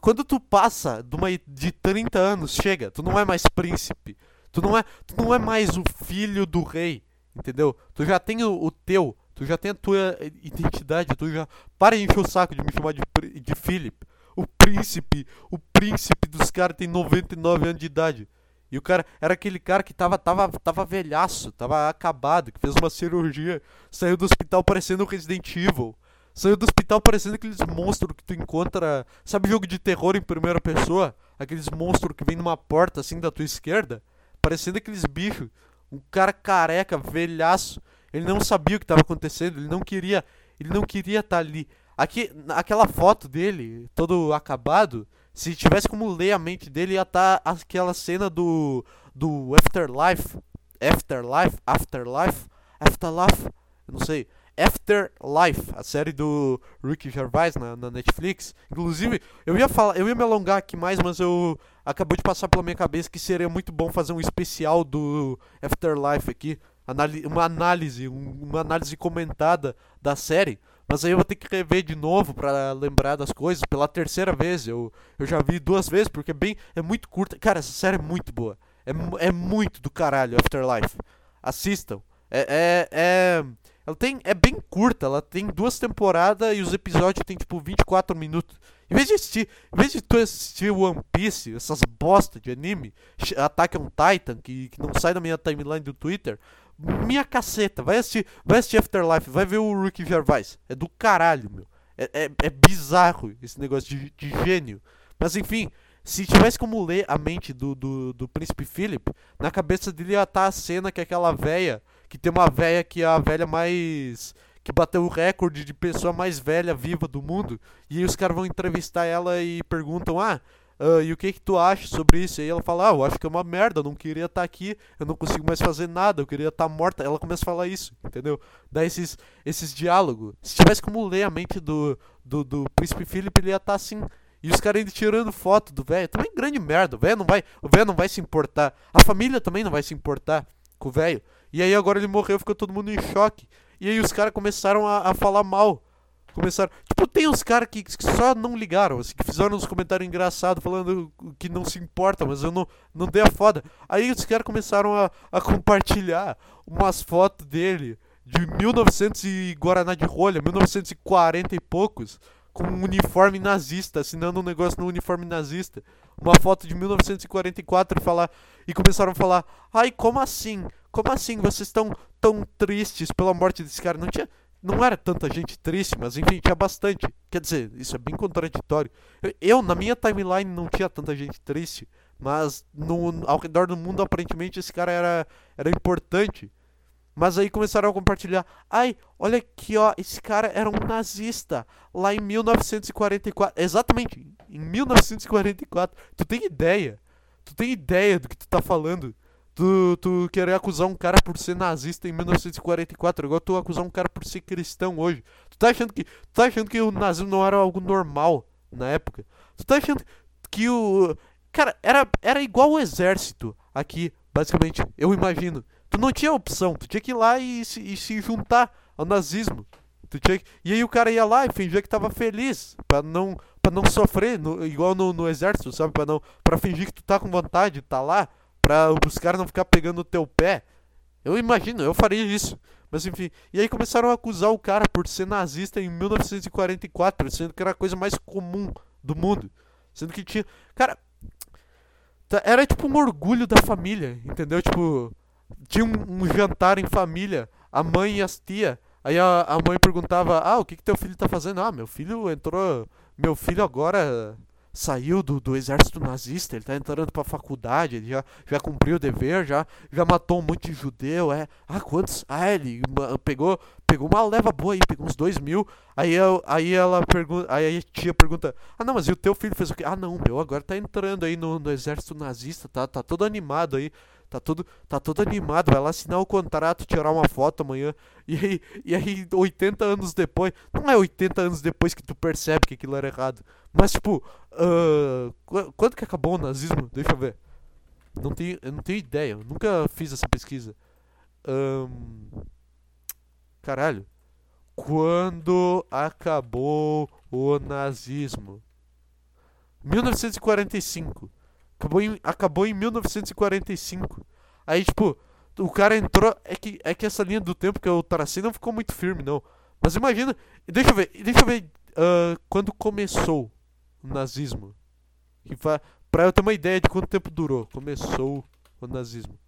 Quando tu passa de, uma, de 30 anos, chega, tu não é mais príncipe. Tu não é, tu não é mais o filho do rei, entendeu? Tu já tem o, o teu, tu já tem a tua identidade, tu já. Para de encher o saco de me chamar de, de Philip. O príncipe, o príncipe dos caras tem 99 anos de idade. E o cara era aquele cara que tava, tava, tava velhaço, tava acabado, que fez uma cirurgia, saiu do hospital parecendo um Resident Evil. Saiu do hospital parecendo aqueles monstros que tu encontra. Sabe jogo de terror em primeira pessoa? Aqueles monstros que vem numa porta assim da tua esquerda? Parecendo aqueles bichos. Um cara careca, velhaço. Ele não sabia o que estava acontecendo, ele não queria. Ele não queria estar tá ali. Aqui, aquela foto dele, todo acabado, se tivesse como ler a mente dele, ia estar tá aquela cena do. do Afterlife. Afterlife? Afterlife? Afterlife? Eu não sei. Afterlife, a série do Ricky Gervais na, na, Netflix. Inclusive, eu ia falar, eu ia me alongar aqui mais, mas eu acabou de passar pela minha cabeça que seria muito bom fazer um especial do Afterlife aqui, uma análise, uma análise comentada da série. Mas aí eu vou ter que rever de novo para lembrar das coisas pela terceira vez. Eu, eu já vi duas vezes porque é bem é muito curta. Cara, essa série é muito boa. É, é muito do caralho Afterlife. Assistam. É, é, é ela tem, é bem curta, ela tem duas temporadas e os episódios tem tipo 24 minutos. Em vez de assistir, em vez de tu assistir One Piece, essas bosta de anime, Attack on Titan, que, que não sai da minha timeline do Twitter, minha caceta, vai assistir, vai assistir Afterlife, vai ver o Ricky Gervais. É do caralho, meu. É, é, é bizarro esse negócio de, de gênio. Mas enfim, se tivesse como ler a mente do, do, do príncipe Philip, na cabeça dele ia estar a cena que aquela véia que tem uma velha que é a velha mais que bateu o recorde de pessoa mais velha viva do mundo. E aí os caras vão entrevistar ela e perguntam: "Ah, uh, e o que que tu acha sobre isso?" E aí ela fala: "Ah, eu acho que é uma merda, eu não queria estar tá aqui, eu não consigo mais fazer nada, eu queria estar tá morta". Ela começa a falar isso, entendeu? Dá esses esses diálogos. Se tivesse como ler a mente do do, do príncipe Philip, ele ia estar tá assim e os caras ainda tirando foto do velho. Também grande merda. O velho não vai, o velho não vai se importar. A família também não vai se importar com o velho. E aí agora ele morreu, ficou todo mundo em choque. E aí os caras começaram a, a, falar mal. Começaram. Tipo, tem uns caras que, que, só não ligaram, assim, que fizeram uns comentários engraçados falando que não se importa, mas eu não, não dei a foda. Aí os caras começaram a, a compartilhar umas fotos dele de 1900 e Guaraná de rolha, 1940 e poucos, com um uniforme nazista, assinando um negócio no uniforme nazista. Uma foto de 1944 e falar. E começaram a falar, ai, como assim? Como assim vocês estão tão tristes pela morte desse cara? Não tinha. Não era tanta gente triste, mas enfim, tinha bastante. Quer dizer, isso é bem contraditório. Eu, na minha timeline, não tinha tanta gente triste, mas no, ao redor do mundo, aparentemente, esse cara era, era importante. Mas aí começaram a compartilhar. Ai, olha aqui, ó, esse cara era um nazista lá em 1944. Exatamente, em 1944. Tu tem ideia? Tu tem ideia do que tu tá falando? Tu, tu querer acusar um cara por ser nazista em 1944, igual tu acusar um cara por ser cristão hoje. Tu tá achando que, tu tá achando que o nazismo não era algo normal na época? Tu tá achando que o. Cara, era, era igual o exército aqui, basicamente, eu imagino. Tu não tinha opção, tu tinha que ir lá e se, e se juntar ao nazismo. Tu tinha que... E aí o cara ia lá e fingia que tava feliz, pra não, pra não sofrer, no, igual no, no exército, sabe? Pra, não, pra fingir que tu tá com vontade de tá lá, pra os caras não ficar pegando o teu pé. Eu imagino, eu faria isso. Mas enfim, e aí começaram a acusar o cara por ser nazista em 1944, sendo que era a coisa mais comum do mundo. Sendo que tinha. Cara, tá, era tipo um orgulho da família, entendeu? Tipo, tinha um, um jantar em família, a mãe e as tia. Aí a, a mãe perguntava: Ah, o que, que teu filho tá fazendo? Ah, meu filho entrou. Meu filho agora saiu do, do exército nazista, ele tá entrando pra faculdade, ele já, já cumpriu o dever, já, já matou um monte de judeu, é. Ah, quantos? Ah, ele pegou, pegou uma leva boa aí, pegou uns dois mil. Aí, eu, aí ela pergunta, aí a tia pergunta, ah não, mas e o teu filho fez o quê? Ah não, meu agora tá entrando aí no, no exército nazista, tá, tá todo animado aí. Tá todo, tá todo animado, vai lá assinar o contrato, tirar uma foto amanhã. E aí, e aí, 80 anos depois. Não é 80 anos depois que tu percebe que aquilo era errado. Mas, tipo, uh, quando que acabou o nazismo? Deixa eu ver. Não tenho, eu não tenho ideia. Eu nunca fiz essa pesquisa. Um, caralho. Quando acabou o nazismo? 1945. Acabou em, acabou em 1945. Aí, tipo, o cara entrou. É que, é que essa linha do tempo que eu tracei não ficou muito firme, não. Mas imagina. Deixa eu ver, deixa eu ver uh, quando começou o nazismo. Pra eu ter uma ideia de quanto tempo durou. Começou o nazismo.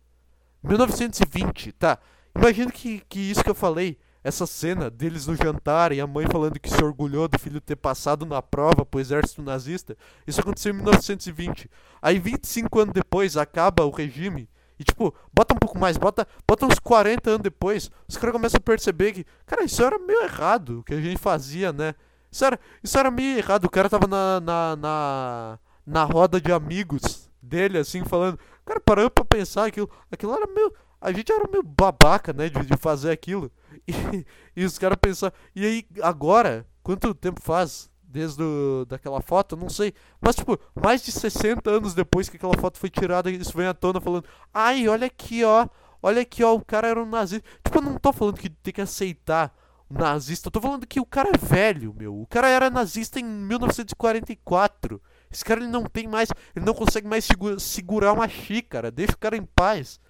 1920, tá. Imagina que, que isso que eu falei essa cena deles no jantar e a mãe falando que se orgulhou do filho ter passado na prova pro exército nazista, isso aconteceu em 1920. Aí 25 anos depois acaba o regime e tipo, bota um pouco mais, bota, bota uns 40 anos depois, os caras começam a perceber que, cara, isso era meio errado o que a gente fazia, né? Isso era, isso era meio errado, o cara tava na, na, na, na roda de amigos dele, assim, falando, cara, parando pra pensar aquilo, aquilo era meio, a gente era meio babaca, né, de, de fazer aquilo. E, e os caras pensam. E aí, agora, quanto tempo faz desde o, daquela foto? Não sei. Mas, tipo, mais de 60 anos depois que aquela foto foi tirada, isso vem à tona falando: ai, olha aqui, ó. Olha aqui, ó, o cara era um nazista. Tipo, eu não tô falando que tem que aceitar nazista. Eu tô falando que o cara é velho, meu. O cara era nazista em 1944. Esse cara ele não tem mais. Ele não consegue mais segurar uma xícara. Deixa o cara em paz.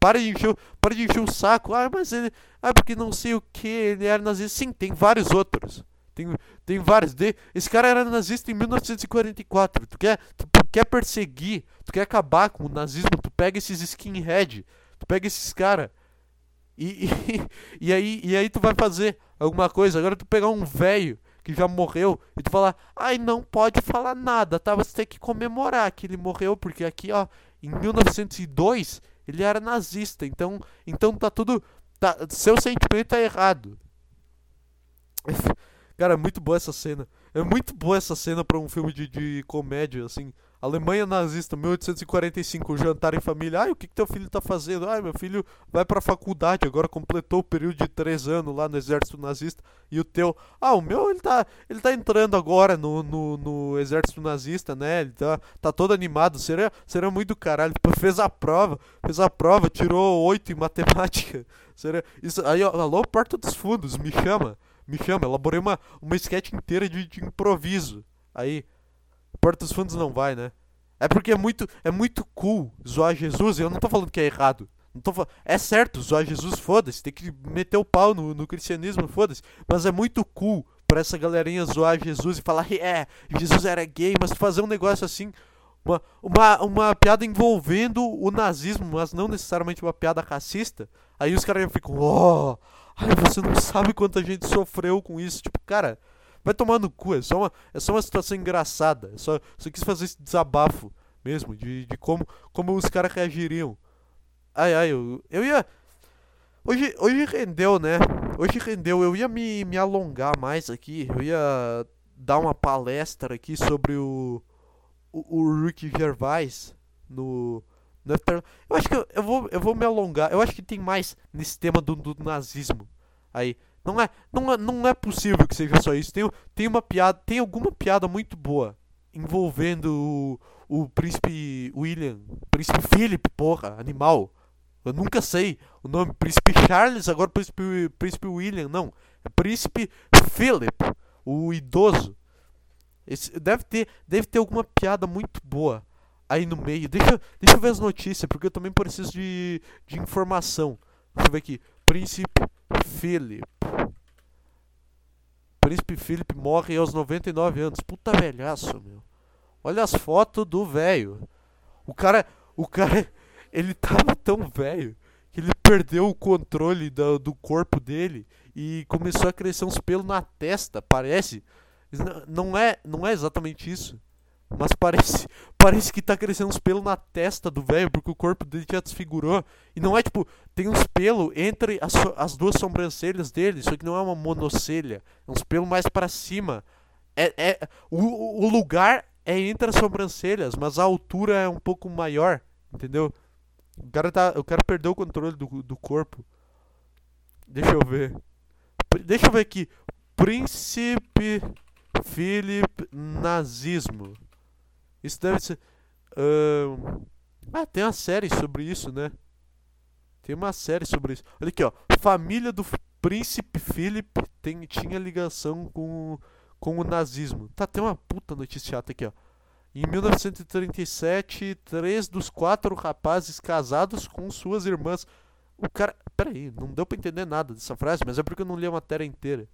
Para de encher, para de encher o saco. Ah, mas ele. Ah, porque não sei o que. Ele era nazista. Sim, tem vários outros. Tem, tem vários. De, esse cara era nazista em 1944. Tu quer, tu, quer perseguir, tu quer acabar com o nazismo, tu pega esses skinhead, tu pega esses caras. E, e, e, aí, e aí tu vai fazer alguma coisa. Agora tu pegar um velho que já morreu e tu falar, ai, não pode falar nada, tá? Você tem que comemorar que ele morreu, porque aqui, ó, em 1902 ele era nazista, então, então tá tudo. Tá, seu sentimento tá errado. Cara, é muito boa essa cena. É muito boa essa cena pra um filme de, de comédia, assim. Alemanha nazista, 1845, jantar em família. Ai, o que, que teu filho tá fazendo? Ai, meu filho vai pra faculdade, agora completou o período de três anos lá no exército nazista. E o teu. Ah, o meu, ele tá, ele tá entrando agora no, no, no exército nazista, né? Ele tá, tá todo animado. Seria, seria muito caralho. Tipo, fez a prova, fez a prova, tirou oito em matemática. Seria, isso, aí, ó, alô, Porta dos Fundos, me chama. Me chama, elaborei uma, uma sketch inteira de, de improviso. Aí. Porta dos Fundos não vai, né? É porque é muito, é muito cool zoar Jesus. Eu não tô falando que é errado. Não tô falando, é certo, zoar Jesus, foda-se. Tem que meter o pau no, no cristianismo, foda-se. Mas é muito cool pra essa galerinha zoar Jesus e falar, é, Jesus era gay, mas fazer um negócio assim. Uma, uma, uma piada envolvendo o nazismo, mas não necessariamente uma piada racista. Aí os caras ficam, oh, ai, você não sabe quanta gente sofreu com isso. Tipo, cara, Vai tomar no cu, é só uma, é só uma situação engraçada. É só, só quis fazer esse desabafo mesmo, de, de como, como os caras reagiriam. Ai, ai, eu, eu ia. Hoje, hoje rendeu, né? Hoje rendeu. Eu ia me, me alongar mais aqui. Eu ia dar uma palestra aqui sobre o, o, o Rick Gervais no, no Eu acho que eu, eu, vou, eu vou me alongar. Eu acho que tem mais nesse tema do, do nazismo. Aí. Não é, não, é, não é possível que seja só isso. Tem, tem uma piada. Tem alguma piada muito boa envolvendo o, o príncipe William. Príncipe Philip, porra, animal. Eu nunca sei o nome. Príncipe Charles, agora Príncipe, Príncipe William. Não. É Príncipe Philip, o idoso. Esse, deve, ter, deve ter alguma piada muito boa aí no meio. Deixa, deixa eu ver as notícias, porque eu também preciso de, de informação. Deixa eu ver aqui. Príncipe Philip. Príncipe Philip morre aos 99 anos. Puta velhaço, meu. Olha as fotos do velho. O cara. O cara ele tava tão velho que ele perdeu o controle do, do corpo dele e começou a crescer uns pelos na testa, parece. Não é, não é exatamente isso. Mas parece, parece que tá crescendo uns pelos na testa do velho, porque o corpo dele já desfigurou. E não é tipo, tem uns pelos entre as, as duas sobrancelhas dele, só que não é uma monocelha. É uns pelos mais para cima. É, é, o, o lugar é entre as sobrancelhas, mas a altura é um pouco maior, entendeu? O cara, tá, o cara perdeu o controle do, do corpo. Deixa eu ver. Deixa eu ver aqui. Príncipe Philip Nazismo. Isso deve ser. Uh... Ah, tem uma série sobre isso, né? Tem uma série sobre isso. Olha aqui, ó. Família do Príncipe Philip tem, tinha ligação com, com o nazismo. Tá, tem uma puta notícia chata aqui, ó. Em 1937, três dos quatro rapazes casados com suas irmãs. O cara. Peraí, não deu pra entender nada dessa frase, mas é porque eu não li a matéria inteira.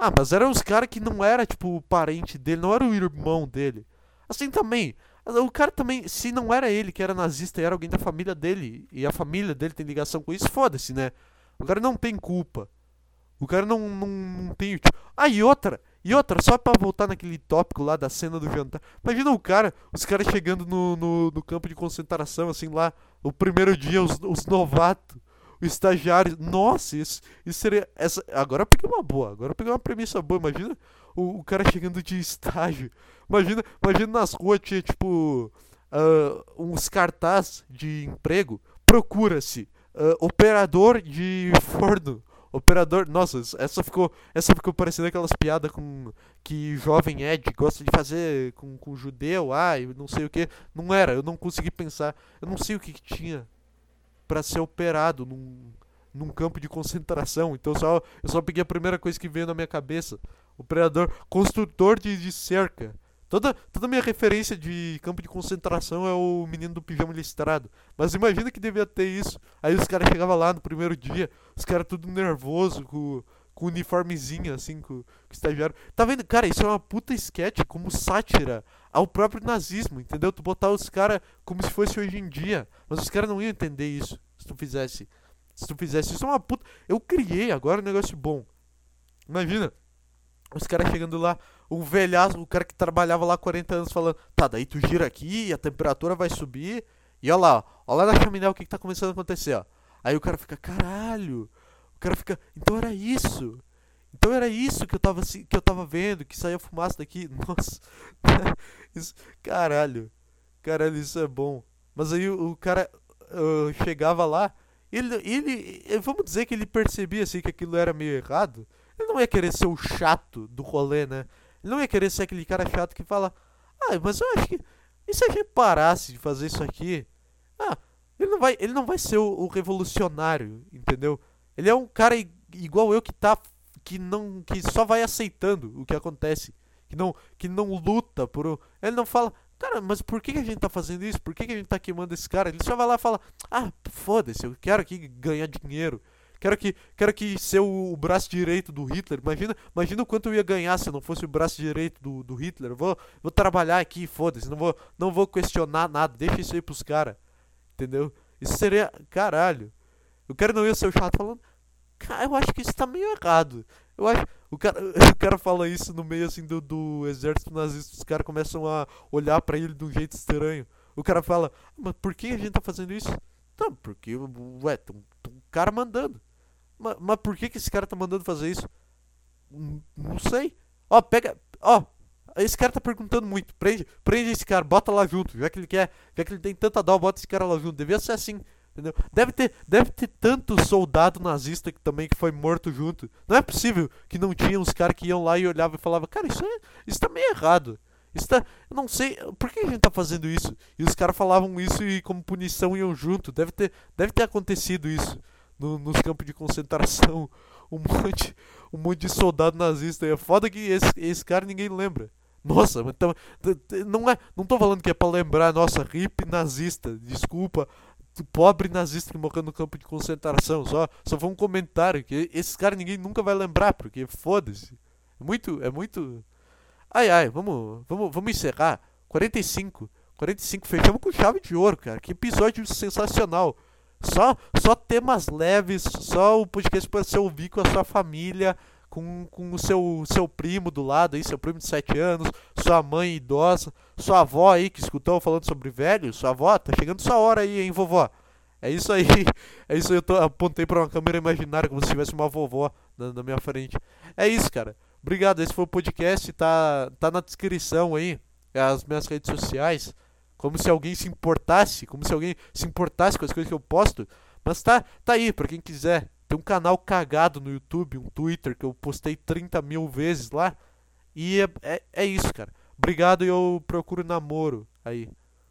Ah, mas eram os caras que não era, tipo, o parente dele, não era o irmão dele. Assim também. O cara também, se não era ele que era nazista e era alguém da família dele, e a família dele tem ligação com isso, foda-se, né? O cara não tem culpa. O cara não, não, não tem. Tipo... Ah, e outra, e outra, só pra voltar naquele tópico lá da cena do jantar. Imagina o cara, os caras chegando no, no, no, campo de concentração, assim, lá, o primeiro dia, os, os novatos, o estagiário. Nossa, isso, isso seria. Essa, agora eu peguei uma boa, agora eu peguei uma premissa boa. Imagina o, o cara chegando de estágio. Imagina, imagina nas ruas tinha, tipo, uh, uns cartaz de emprego. Procura-se uh, operador de forno Operador. Nossa, essa ficou. Essa ficou parecendo aquelas piadas com. Que jovem Ed gosta de fazer com, com judeu, ai, não sei o que. Não era, eu não consegui pensar. Eu não sei o que, que tinha para ser operado num, num campo de concentração. Então só, eu só peguei a primeira coisa que veio na minha cabeça. Operador. Construtor de, de cerca. Toda, toda minha referência de campo de concentração é o menino do pijama listrado. Mas imagina que devia ter isso. Aí os caras chegavam lá no primeiro dia, os caras tudo nervoso, com, com uniformezinho, assim, com, com estagiário. Tá vendo? Cara, isso é uma puta sketch como sátira ao próprio nazismo, entendeu? Tu botar os caras como se fosse hoje em dia. Mas os caras não iam entender isso se tu fizesse. Se tu fizesse isso, é uma puta. Eu criei agora um negócio bom. Imagina. Os caras chegando lá, um velhaço, o cara que trabalhava lá 40 anos falando, tá, daí tu gira aqui, a temperatura vai subir, e olha lá, olha lá na chaminé o que, que tá começando a acontecer, ó. Aí o cara fica, caralho, o cara fica, então era isso, então era isso que eu tava, que eu tava vendo, que saía fumaça daqui, nossa, isso, caralho, caralho, isso é bom. Mas aí o, o cara uh, chegava lá, ele, ele, vamos dizer que ele percebia assim que aquilo era meio errado, ele não ia querer ser o chato do rolê, né? Ele não ia querer ser aquele cara chato que fala: Ah, mas eu acho que. E se a gente parasse de fazer isso aqui? Ah, ele não vai, ele não vai ser o, o revolucionário, entendeu? Ele é um cara igual eu que tá. Que, não, que só vai aceitando o que acontece. Que não, que não luta por. Ele não fala. Cara, mas por que, a gente tá fazendo isso? Por que, que a gente tá queimando esse cara? Ele só vai lá e fala: Ah, foda-se, eu quero aqui ganhar dinheiro. Quero que, quero que ser o, o, braço direito do Hitler. Imagina, imagina o quanto eu ia ganhar se eu não fosse o braço direito do, do Hitler. Vou, vou trabalhar aqui, foda-se. Não vou, não vou questionar nada. Deixa isso aí pros caras. Entendeu? Isso seria. Caralho. O cara não ia ser o chato falando. Cara, eu acho que isso tá meio errado. Eu acho. O cara, o cara fala isso no meio assim do, do exército nazista. Os caras começam a olhar para ele de um jeito estranho. O cara fala, mas por que a gente tá fazendo isso? Não, porque, ué, tem um cara mandando. Mas, mas por que, que esse cara tá mandando fazer isso? Não, não sei. Ó, pega. Ó, esse cara tá perguntando muito. Prende, prende esse cara, bota lá junto. Já que ele quer, já que ele tem tanta dó, bota esse cara lá junto. Devia ser assim. Entendeu? Deve ter, deve ter tanto soldado nazista que também que foi morto junto. Não é possível que não tinha uns caras que iam lá e olhavam e falavam, cara, isso, é, isso tá meio errado. Isso tá, eu não sei, por que a gente tá fazendo isso? E os caras falavam isso e como punição iam junto. Deve ter, deve ter acontecido isso no, nos campos de concentração. Um monte, um monte de soldado nazista. E é foda que esse, esse cara ninguém lembra. Nossa, então, não é, não tô falando que é para lembrar, nossa, hippie nazista, desculpa, pobre nazista que morreu no campo de concentração, só, só foi um comentário que esse cara ninguém nunca vai lembrar, porque foda-se. É muito, é muito Ai ai, vamos, vamos, vamos encerrar. 45. 45, fechamos com chave de ouro, cara. Que episódio sensacional. Só, só temas leves, só o podcast para você ouvir com a sua família, com, com o seu, seu primo do lado aí, seu primo de 7 anos, sua mãe idosa, sua avó aí que escutou falando sobre velho, sua avó, tá chegando sua hora aí, hein, vovó. É isso aí, é isso aí, eu tô, apontei para uma câmera imaginária como se tivesse uma vovó na, na minha frente. É isso, cara. Obrigado, esse foi o podcast, tá, tá na descrição aí, as minhas redes sociais. Como se alguém se importasse, como se alguém se importasse com as coisas que eu posto. Mas tá, tá aí, pra quem quiser. Tem um canal cagado no YouTube, um Twitter, que eu postei 30 mil vezes lá. E é, é, é isso, cara. Obrigado e eu procuro namoro aí.